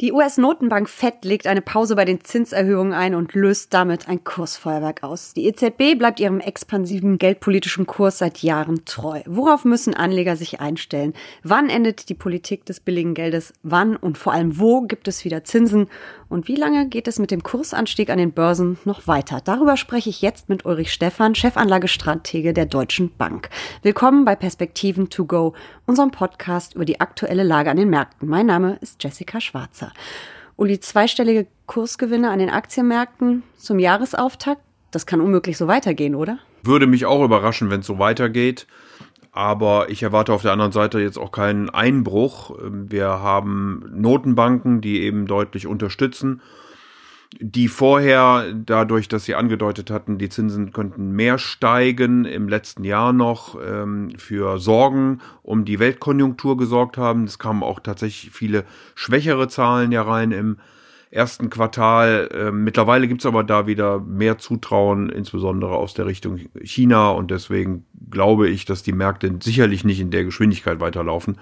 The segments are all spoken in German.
Die US-Notenbank Fed legt eine Pause bei den Zinserhöhungen ein und löst damit ein Kursfeuerwerk aus. Die EZB bleibt ihrem expansiven geldpolitischen Kurs seit Jahren treu. Worauf müssen Anleger sich einstellen? Wann endet die Politik des billigen Geldes? Wann und vor allem wo gibt es wieder Zinsen? Und wie lange geht es mit dem Kursanstieg an den Börsen noch weiter? Darüber spreche ich jetzt mit Ulrich Stephan, Chefanlagestratege der Deutschen Bank. Willkommen bei Perspektiven to go, unserem Podcast über die aktuelle Lage an den Märkten. Mein Name ist Jessica Schwarzer. Uli, zweistellige Kursgewinne an den Aktienmärkten zum Jahresauftakt, das kann unmöglich so weitergehen, oder? Würde mich auch überraschen, wenn es so weitergeht. Aber ich erwarte auf der anderen Seite jetzt auch keinen Einbruch. Wir haben Notenbanken, die eben deutlich unterstützen, die vorher, dadurch, dass sie angedeutet hatten, die Zinsen könnten mehr steigen, im letzten Jahr noch ähm, für Sorgen um die Weltkonjunktur gesorgt haben. Es kamen auch tatsächlich viele schwächere Zahlen ja rein im ersten Quartal. Äh, mittlerweile gibt's aber da wieder mehr Zutrauen, insbesondere aus der Richtung China. Und deswegen glaube ich, dass die Märkte sicherlich nicht in der Geschwindigkeit weiterlaufen.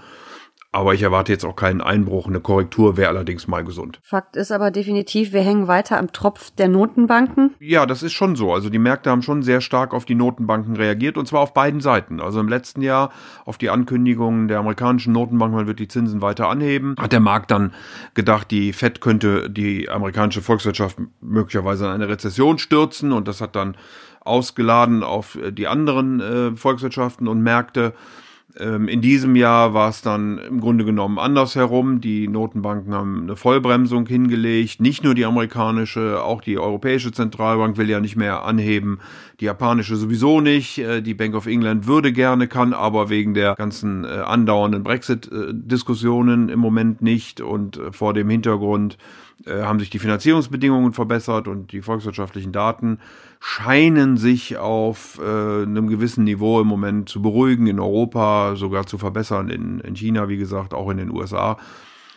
Aber ich erwarte jetzt auch keinen Einbruch. Eine Korrektur wäre allerdings mal gesund. Fakt ist aber definitiv, wir hängen weiter am Tropf der Notenbanken. Ja, das ist schon so. Also die Märkte haben schon sehr stark auf die Notenbanken reagiert und zwar auf beiden Seiten. Also im letzten Jahr auf die Ankündigungen der amerikanischen Notenbank, man wird die Zinsen weiter anheben, hat der Markt dann gedacht, die Fed könnte die amerikanische Volkswirtschaft möglicherweise in eine Rezession stürzen und das hat dann ausgeladen auf die anderen äh, Volkswirtschaften und Märkte. Ähm, in diesem Jahr war es dann im Grunde genommen andersherum. Die Notenbanken haben eine Vollbremsung hingelegt. Nicht nur die amerikanische, auch die Europäische Zentralbank will ja nicht mehr anheben. Die japanische sowieso nicht. Äh, die Bank of England würde gerne, kann aber wegen der ganzen äh, andauernden Brexit-Diskussionen im Moment nicht. Und äh, vor dem Hintergrund haben sich die Finanzierungsbedingungen verbessert und die volkswirtschaftlichen Daten scheinen sich auf äh, einem gewissen Niveau im Moment zu beruhigen, in Europa sogar zu verbessern, in, in China, wie gesagt, auch in den USA.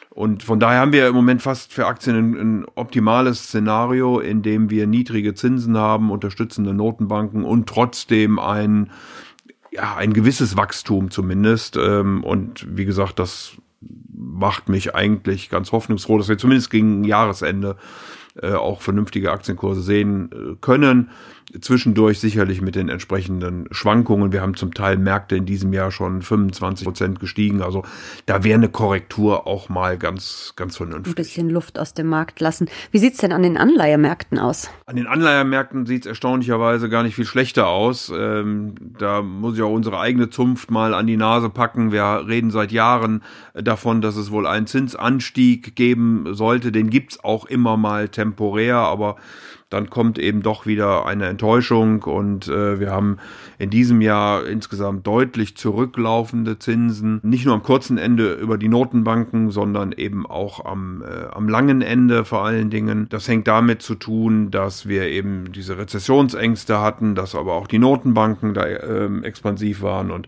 Und von daher haben wir im Moment fast für Aktien ein, ein, optimales Szenario, in dem wir niedrige Zinsen haben, unterstützende Notenbanken und trotzdem ein, ja, ein gewisses Wachstum zumindest. Ähm, und wie gesagt, das macht mich eigentlich ganz hoffnungsfroh, dass wir zumindest gegen Jahresende äh, auch vernünftige Aktienkurse sehen äh, können. Zwischendurch sicherlich mit den entsprechenden Schwankungen. Wir haben zum Teil Märkte in diesem Jahr schon 25 Prozent gestiegen. Also da wäre eine Korrektur auch mal ganz, ganz vernünftig. Ein bisschen Luft aus dem Markt lassen. Wie sieht's denn an den Anleihemärkten aus? An den Anleihemärkten sieht's erstaunlicherweise gar nicht viel schlechter aus. Ähm, da muss ich auch unsere eigene Zunft mal an die Nase packen. Wir reden seit Jahren davon, dass es wohl einen Zinsanstieg geben sollte. Den gibt's auch immer mal temporär, aber dann kommt eben doch wieder eine Enttäuschung und äh, wir haben in diesem Jahr insgesamt deutlich zurücklaufende Zinsen, nicht nur am kurzen Ende über die Notenbanken, sondern eben auch am, äh, am langen Ende vor allen Dingen. Das hängt damit zu tun, dass wir eben diese Rezessionsängste hatten, dass aber auch die Notenbanken da äh, expansiv waren und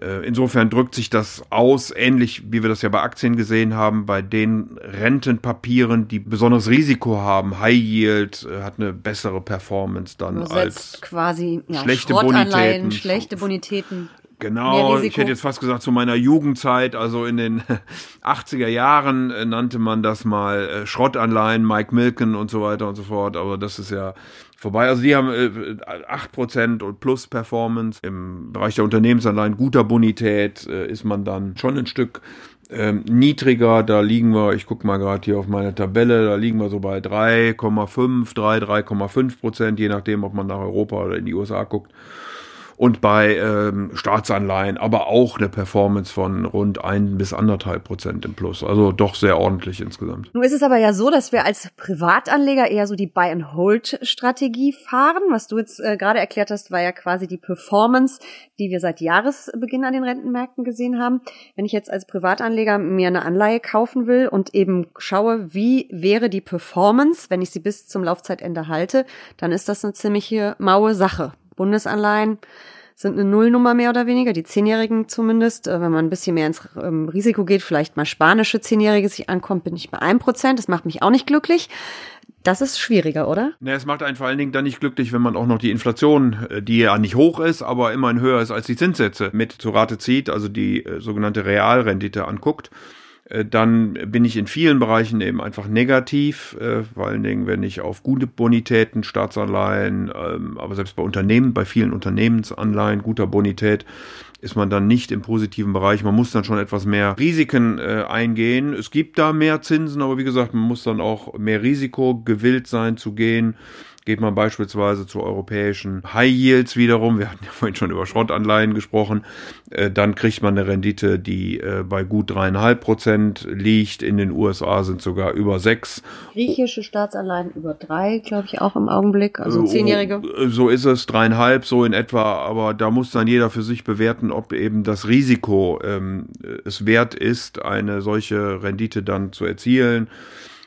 Insofern drückt sich das aus, ähnlich wie wir das ja bei Aktien gesehen haben, bei den Rentenpapieren, die besonderes Risiko haben. High Yield äh, hat eine bessere Performance dann als quasi ja, schlechte Bonitäten. Schlechte Bonitäten. Genau, ich hätte jetzt fast gesagt zu meiner Jugendzeit, also in den 80er Jahren äh, nannte man das mal äh, Schrottanleihen, Mike Milken und so weiter und so fort, aber das ist ja vorbei. Also die haben äh, 8% und plus Performance. Im Bereich der Unternehmensanleihen guter Bonität äh, ist man dann schon ein Stück ähm, niedriger. Da liegen wir, ich gucke mal gerade hier auf meine Tabelle, da liegen wir so bei 3,5, 3, 3,5 Prozent, je nachdem, ob man nach Europa oder in die USA guckt und bei ähm, Staatsanleihen aber auch eine Performance von rund ein bis anderthalb Prozent im Plus. Also doch sehr ordentlich insgesamt. Nun ist es aber ja so, dass wir als Privatanleger eher so die Buy-and-Hold-Strategie fahren. Was du jetzt äh, gerade erklärt hast, war ja quasi die Performance, die wir seit Jahresbeginn an den Rentenmärkten gesehen haben. Wenn ich jetzt als Privatanleger mir eine Anleihe kaufen will und eben schaue, wie wäre die Performance, wenn ich sie bis zum Laufzeitende halte, dann ist das eine ziemliche maue Sache. Bundesanleihen sind eine Nullnummer mehr oder weniger, die Zehnjährigen zumindest. Äh, wenn man ein bisschen mehr ins ähm, Risiko geht, vielleicht mal spanische Zehnjährige sich ankommt, bin ich bei einem Prozent. Das macht mich auch nicht glücklich. Das ist schwieriger, oder? Na, es macht einen vor allen Dingen dann nicht glücklich, wenn man auch noch die Inflation, äh, die ja nicht hoch ist, aber immerhin höher ist als die Zinssätze, mit zu Rate zieht, also die äh, sogenannte Realrendite anguckt. Äh, dann bin ich in vielen Bereichen eben einfach negativ, äh, vor allen Dingen, wenn ich auf gute Bonitäten, Staatsanleihen, ähm, aber selbst bei Unternehmen, bei vielen Unternehmensanleihen guter Bonität, ist man dann nicht im positiven Bereich. Man muss dann schon etwas mehr Risiken äh, eingehen. Es gibt da mehr Zinsen, aber wie gesagt, man muss dann auch mehr Risiko gewillt sein zu gehen. Geht man beispielsweise zu europäischen High Yields wiederum, wir hatten ja vorhin schon über Schrottanleihen gesprochen, äh, dann kriegt man eine Rendite, die äh, bei gut dreieinhalb Prozent liegt. In den USA sind sogar über sechs. Griechische Staatsanleihen über drei, glaube ich, auch im Augenblick, also zehnjährige. Äh, so ist es, dreieinhalb, so in etwa, aber da muss dann jeder für sich bewerten, ob eben das Risiko ähm, es wert ist, eine solche Rendite dann zu erzielen.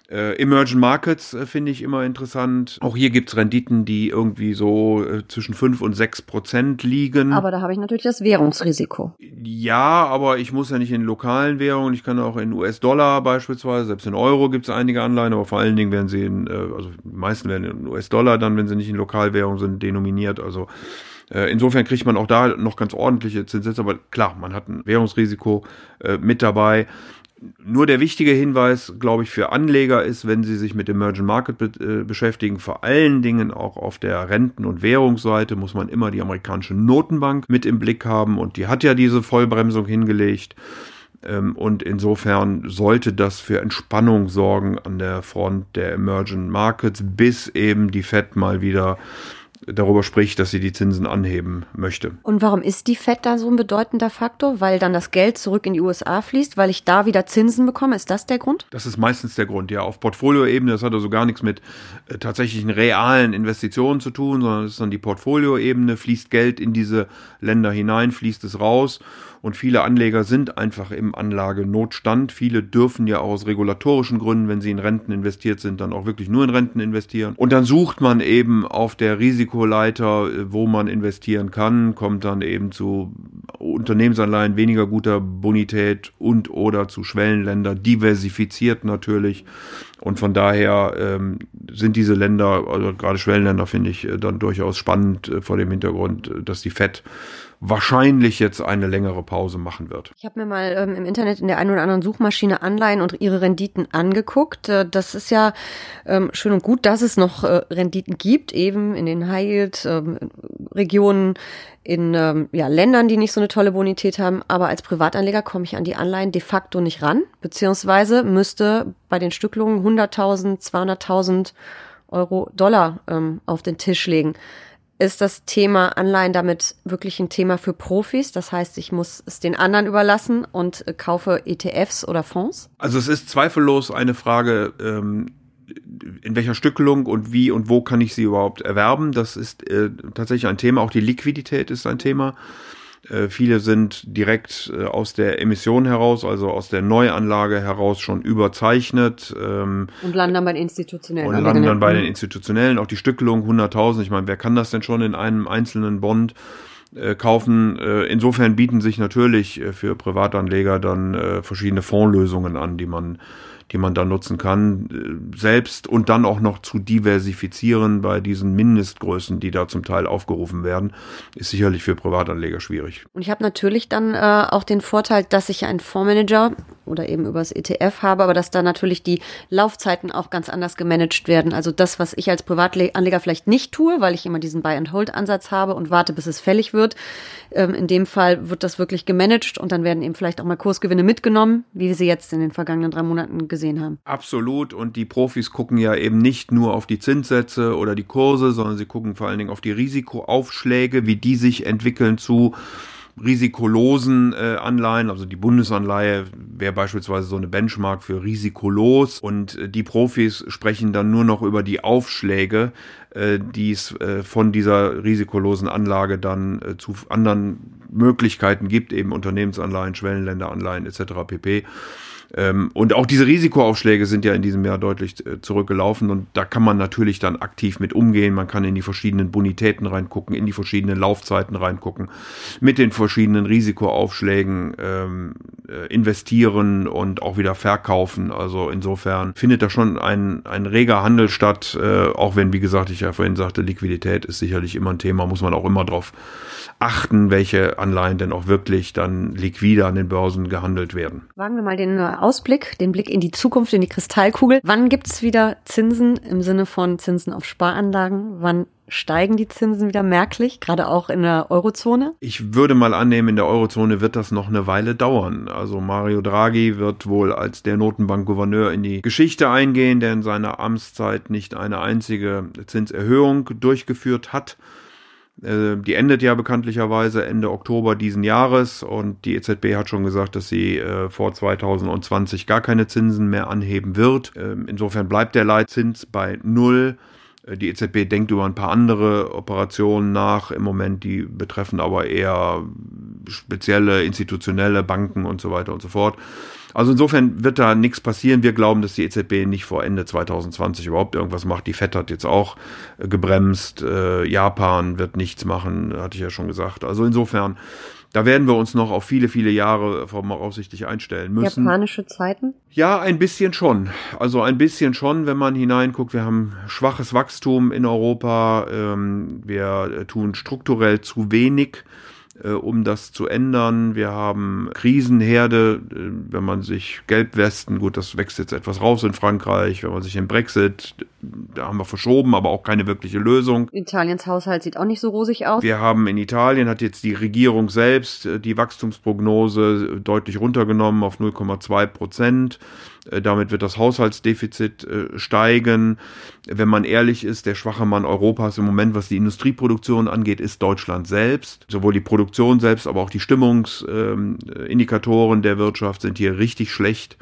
Äh, Emerging Markets äh, finde ich immer interessant. Auch hier gibt's Renditen, die irgendwie so äh, zwischen 5 und 6 Prozent liegen. Aber da habe ich natürlich das Währungsrisiko. Ja, aber ich muss ja nicht in lokalen Währungen. Ich kann auch in US-Dollar beispielsweise, selbst in Euro gibt's einige Anleihen, aber vor allen Dingen werden sie in, äh, also die meisten werden in US-Dollar dann, wenn sie nicht in Lokalwährungen sind, denominiert. Also äh, Insofern kriegt man auch da noch ganz ordentliche Zinssätze, aber klar, man hat ein Währungsrisiko äh, mit dabei. Nur der wichtige Hinweis, glaube ich, für Anleger ist, wenn sie sich mit Emerging Market be äh, beschäftigen, vor allen Dingen auch auf der Renten- und Währungsseite muss man immer die amerikanische Notenbank mit im Blick haben und die hat ja diese Vollbremsung hingelegt. Ähm, und insofern sollte das für Entspannung sorgen an der Front der Emerging Markets, bis eben die Fed mal wieder darüber spricht, dass sie die Zinsen anheben möchte. Und warum ist die FED da so ein bedeutender Faktor? Weil dann das Geld zurück in die USA fließt, weil ich da wieder Zinsen bekomme? Ist das der Grund? Das ist meistens der Grund, ja. Auf Portfolioebene, das hat also gar nichts mit äh, tatsächlichen realen Investitionen zu tun, sondern es ist dann die Portfolioebene, fließt Geld in diese Länder hinein, fließt es raus und viele Anleger sind einfach im Anlagenotstand. Viele dürfen ja auch aus regulatorischen Gründen, wenn sie in Renten investiert sind, dann auch wirklich nur in Renten investieren. Und dann sucht man eben auf der Risikoleiter, äh, wo man investieren kann, kommt dann eben zu Unternehmensanleihen weniger guter Bonität und oder zu Schwellenländer, diversifiziert natürlich. Und von daher ähm, sind diese Länder, also gerade Schwellenländer, finde ich äh, dann durchaus spannend äh, vor dem Hintergrund, dass die FED wahrscheinlich jetzt eine längere Pause machen wird. Ich habe mir mal ähm, im Internet in der einen oder anderen Suchmaschine Anleihen und ihre Renditen angeguckt. Äh, das ist ja ähm, schön und gut, dass es noch äh, Renditen gibt, eben in den High-Yield-Regionen, ähm, in ähm, ja, Ländern, die nicht so eine tolle Bonität haben. Aber als Privatanleger komme ich an die Anleihen de facto nicht ran, beziehungsweise müsste bei den Stücklungen 100.000, 200.000 Euro, Dollar ähm, auf den Tisch legen ist das Thema Anleihen damit wirklich ein Thema für Profis? Das heißt, ich muss es den anderen überlassen und äh, kaufe ETFs oder Fonds? Also es ist zweifellos eine Frage, ähm, in welcher Stückelung und wie und wo kann ich sie überhaupt erwerben. Das ist äh, tatsächlich ein Thema. Auch die Liquidität ist ein Thema. Äh, viele sind direkt äh, aus der Emission heraus, also aus der Neuanlage heraus schon überzeichnet. Ähm, und landen dann bei den institutionellen. Und landen dann bei den institutionellen. Auch die Stückelung 100.000. Ich meine, wer kann das denn schon in einem einzelnen Bond? äh, kaufen. Insofern bieten sich natürlich für Privatanleger dann verschiedene Fondslösungen an, die man die man dann nutzen kann, äh, selbst und dann auch noch zu diversifizieren bei diesen Mindestgrößen, die da zum Teil aufgerufen werden, ist sicherlich für Privatanleger schwierig. Und ich habe natürlich dann äh, auch den Vorteil, dass ich einen Fondsmanager oder eben übers ETF habe, aber dass da natürlich die Laufzeiten auch ganz anders gemanagt werden. Also das, was ich als Privatanleger vielleicht nicht tue, weil ich immer diesen Buy-and-Hold-Ansatz habe und warte, bis es fällig wird. Ähm, in dem Fall wird das wirklich gemanagt und dann werden eben vielleicht auch mal Kursgewinne mitgenommen, wie wir sie jetzt in den vergangenen drei Monaten gesehen haben. Absolut. Und die Profis gucken ja eben nicht nur auf die Zinssätze oder die Kurse, sondern sie gucken vor allen Dingen auf die Risikoaufschläge, wie die sich entwickeln zu risikolosen äh, Anleihen, also die Bundesanleihe wäre beispielsweise so eine Benchmark für risikolos und äh, die Profis sprechen dann nur noch über die Aufschläge, äh, die es äh, von dieser risikolosen Anlage dann äh, zu anderen Möglichkeiten gibt, eben Unternehmensanleihen, Schwellenländeranleihen etc. pp. Ähm, und auch diese Risikoaufschläge sind ja in diesem Jahr deutlich äh, zurückgelaufen und da kann man natürlich dann aktiv mit umgehen. Man kann in die verschiedenen Bonitäten reingucken, in die verschiedenen Laufzeiten reingucken, mit den verschiedenen Risikoaufschlägen ähm, äh, investieren und auch wieder verkaufen. Also insofern findet da schon ein, ein reger Handel statt, äh, auch wenn, wie gesagt, ich ja vorhin sagte, Liquidität ist sicherlich immer ein Thema, muss man auch immer drauf achten, welche Anleihen denn auch wirklich dann liquide an den Börsen gehandelt werden. Wagen wir mal den Ausblick, den Blick in die Zukunft, in die Kristallkugel. Wann gibt's wieder Zinsen im Sinne von Zinsen auf Sparanlagen? Wann steigen die Zinsen wieder merklich, gerade auch in der Eurozone? Ich würde mal annehmen, in der Eurozone wird das noch eine Weile dauern. Also Mario Draghi wird wohl als der Notenbankgouverneur in die Geschichte eingehen, der in seiner Amtszeit nicht eine einzige Zinserhöhung durchgeführt hat. Äh, die endet ja bekanntlicherweise Ende Oktober diesen Jahres und die EZB hat schon gesagt, dass sie äh, vor 2020 gar keine Zinsen mehr anheben wird. Ähm, insofern bleibt der Leitzins bei null. Äh, die EZB denkt über ein paar andere Operationen nach im Moment, die betreffen aber eher spezielle institutionelle Banken und so weiter und so fort. Also insofern wird da nichts passieren. Wir glauben, dass die EZB nicht vor Ende 2020 überhaupt irgendwas macht. Die FED hat jetzt auch äh, gebremst. Äh, Japan wird nichts machen, hatte ich ja schon gesagt. Also insofern, da werden wir uns noch auf viele, viele Jahre voraussichtlich einstellen müssen. Japanische Zeiten? Ja, ein bisschen schon. Also ein bisschen schon, wenn man hineinguckt. Wir haben schwaches Wachstum in Europa. Ähm, wir tun strukturell zu wenig äh, um das zu ändern. Wir haben Krisenherde, äh, wenn man sich Gelbwesten, gut, das wächst jetzt etwas raus in Frankreich, wenn man sich den Brexit, da haben wir verschoben, aber auch keine wirkliche Lösung. Italiens Haushalt sieht auch nicht so rosig aus. Wir haben in Italien, hat jetzt die Regierung selbst äh, die Wachstumsprognose deutlich runtergenommen auf 0,2 Prozent. Äh, damit wird das Haushaltsdefizit äh, steigen. Wenn man ehrlich ist, der schwache Mann Europas im Moment, was die Industrieproduktion angeht, ist Deutschland selbst. Sowohl die Produktion selbst, aber auch die Stimmungsindikatoren der Wirtschaft sind hier richtig schlecht.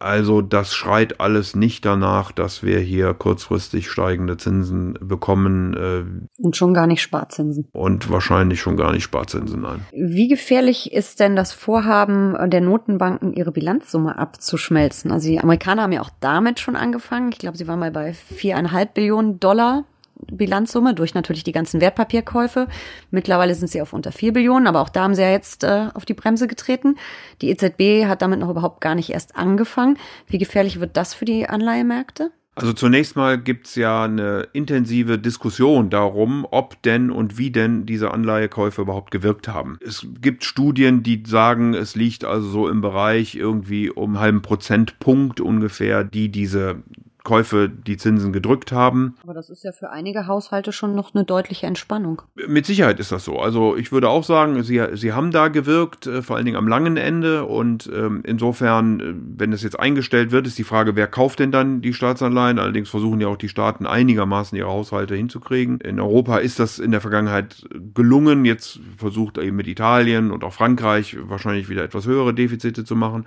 Also das schreit alles nicht danach, dass wir hier kurzfristig steigende Zinsen bekommen. Äh, und schon gar nicht Sparzinsen. Und wahrscheinlich schon gar nicht Sparzinsen, nein. Wie gefährlich ist denn das Vorhaben der Notenbanken, ihre Bilanzsumme abzuschmelzen? Also die Amerikaner haben ja auch damit schon angefangen. Ich glaube, sie waren mal bei viereinhalb Billionen Dollar Bilanzsumme durch natürlich die ganzen Wertpapierkäufe. Mittlerweile sind sie auf unter vier Billionen, aber auch da haben sie ja jetzt äh, auf die Bremse getreten. Die EZB hat damit noch überhaupt gar nicht erst angefangen. Wie gefährlich wird das für die Anleihemärkte? Also zunächst mal gibt's ja eine intensive Diskussion darum, ob denn und wie denn diese Anleihekäufe überhaupt gewirkt haben. Es gibt Studien, die sagen, es liegt also so im Bereich irgendwie um einen halben Prozentpunkt ungefähr, die diese Käufe die Zinsen gedrückt haben. Aber das ist ja für einige Haushalte schon noch eine deutliche Entspannung. Mit Sicherheit ist das so. Also ich würde auch sagen, sie, sie haben da gewirkt, äh, vor allen Dingen am langen Ende. Und ähm, insofern, äh, wenn es jetzt eingestellt wird, ist die Frage, wer kauft denn dann die Staatsanleihen? Allerdings versuchen ja auch die Staaten einigermaßen ihre Haushalte hinzukriegen. In Europa ist das in der Vergangenheit gelungen. Jetzt versucht eben mit Italien und auch Frankreich wahrscheinlich wieder etwas höhere Defizite zu machen.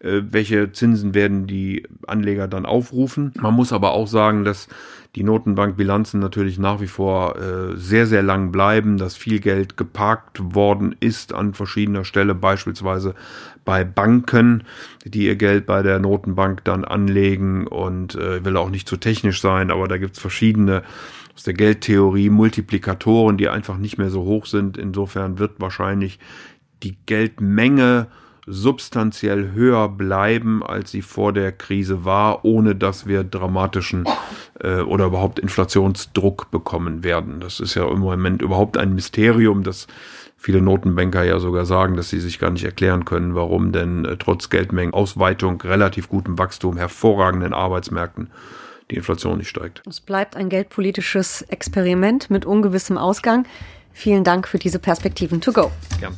Äh, welche Zinsen werden die Anleger dann aufrufen. Man muss aber auch sagen, dass die Notenbankbilanzen natürlich nach wie vor äh, sehr, sehr lang bleiben, dass viel Geld geparkt worden ist an verschiedener Stelle, beispielsweise bei Banken, die ihr Geld bei der Notenbank dann anlegen und äh, will auch nicht zu technisch sein, aber da gibt's verschiedene aus der Geldtheorie Multiplikatoren, die einfach nicht mehr so hoch sind. Insofern wird wahrscheinlich die Geldmenge substanziell höher bleiben, als sie vor der Krise war, ohne dass wir dramatischen äh, oder überhaupt Inflationsdruck bekommen werden. Das ist ja im Moment überhaupt ein Mysterium, dass viele Notenbanker ja sogar sagen, dass sie sich gar nicht erklären können, warum denn äh, trotz Geldmengenausweitung, relativ gutem Wachstum, hervorragenden Arbeitsmärkten die Inflation nicht steigt. Es bleibt ein geldpolitisches Experiment mit ungewissem Ausgang. Vielen Dank für diese Perspektiven to go. Gern.